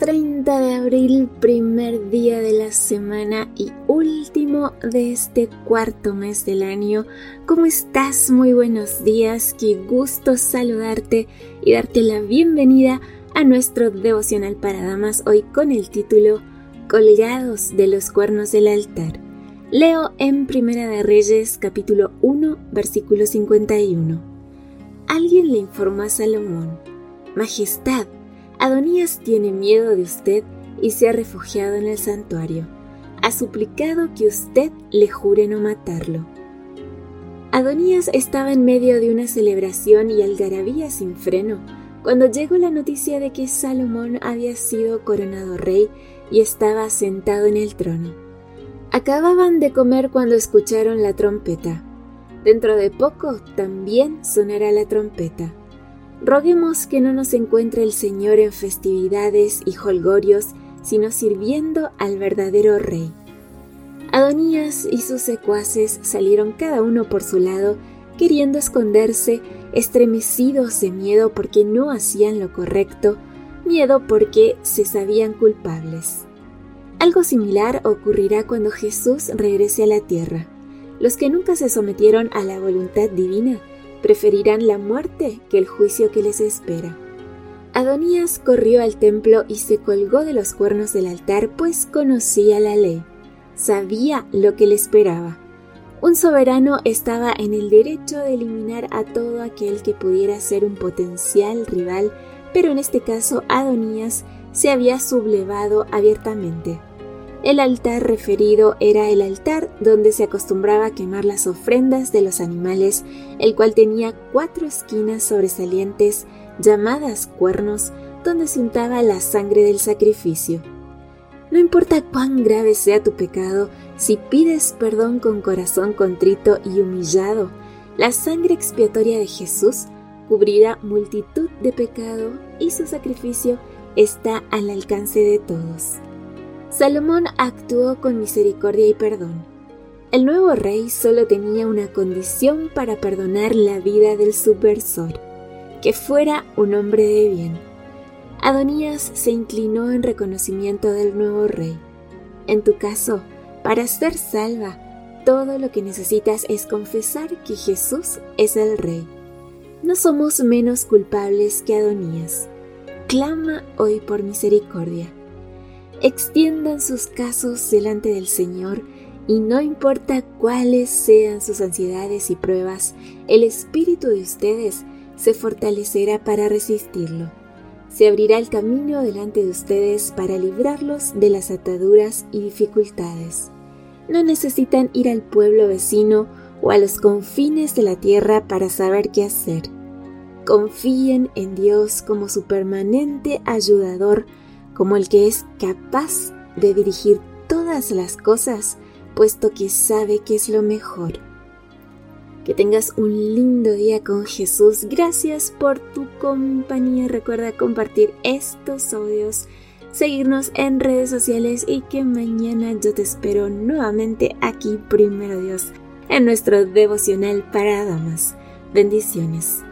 30 de abril, primer día de la semana y último de este cuarto mes del año. ¿Cómo estás? Muy buenos días, qué gusto saludarte y darte la bienvenida a nuestro devocional para damas hoy con el título Colgados de los cuernos del altar. Leo en Primera de Reyes capítulo 1 versículo 51. Alguien le informó a Salomón, Majestad, Adonías tiene miedo de usted y se ha refugiado en el santuario. Ha suplicado que usted le jure no matarlo. Adonías estaba en medio de una celebración y algarabía sin freno cuando llegó la noticia de que Salomón había sido coronado rey y estaba sentado en el trono. Acababan de comer cuando escucharon la trompeta. Dentro de poco también sonará la trompeta. Roguemos que no nos encuentre el Señor en festividades y holgorios, sino sirviendo al verdadero Rey. Adonías y sus secuaces salieron cada uno por su lado, queriendo esconderse, estremecidos de miedo porque no hacían lo correcto, miedo porque se sabían culpables. Algo similar ocurrirá cuando Jesús regrese a la tierra. Los que nunca se sometieron a la voluntad divina preferirán la muerte que el juicio que les espera. Adonías corrió al templo y se colgó de los cuernos del altar, pues conocía la ley, sabía lo que le esperaba. Un soberano estaba en el derecho de eliminar a todo aquel que pudiera ser un potencial rival, pero en este caso Adonías se había sublevado abiertamente. El altar referido era el altar donde se acostumbraba a quemar las ofrendas de los animales, el cual tenía cuatro esquinas sobresalientes llamadas cuernos, donde se untaba la sangre del sacrificio. No importa cuán grave sea tu pecado, si pides perdón con corazón contrito y humillado, la sangre expiatoria de Jesús cubrirá multitud de pecado y su sacrificio está al alcance de todos. Salomón actuó con misericordia y perdón. El nuevo rey solo tenía una condición para perdonar la vida del subversor, que fuera un hombre de bien. Adonías se inclinó en reconocimiento del nuevo rey. En tu caso, para ser salva, todo lo que necesitas es confesar que Jesús es el rey. No somos menos culpables que Adonías. Clama hoy por misericordia extiendan sus casos delante del Señor y no importa cuáles sean sus ansiedades y pruebas, el espíritu de ustedes se fortalecerá para resistirlo. Se abrirá el camino delante de ustedes para librarlos de las ataduras y dificultades. No necesitan ir al pueblo vecino o a los confines de la tierra para saber qué hacer. Confíen en Dios como su permanente ayudador como el que es capaz de dirigir todas las cosas, puesto que sabe que es lo mejor. Que tengas un lindo día con Jesús. Gracias por tu compañía. Recuerda compartir estos audios, seguirnos en redes sociales y que mañana yo te espero nuevamente aquí, primero Dios, en nuestro devocional para damas. Bendiciones.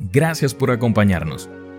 Gracias por acompañarnos.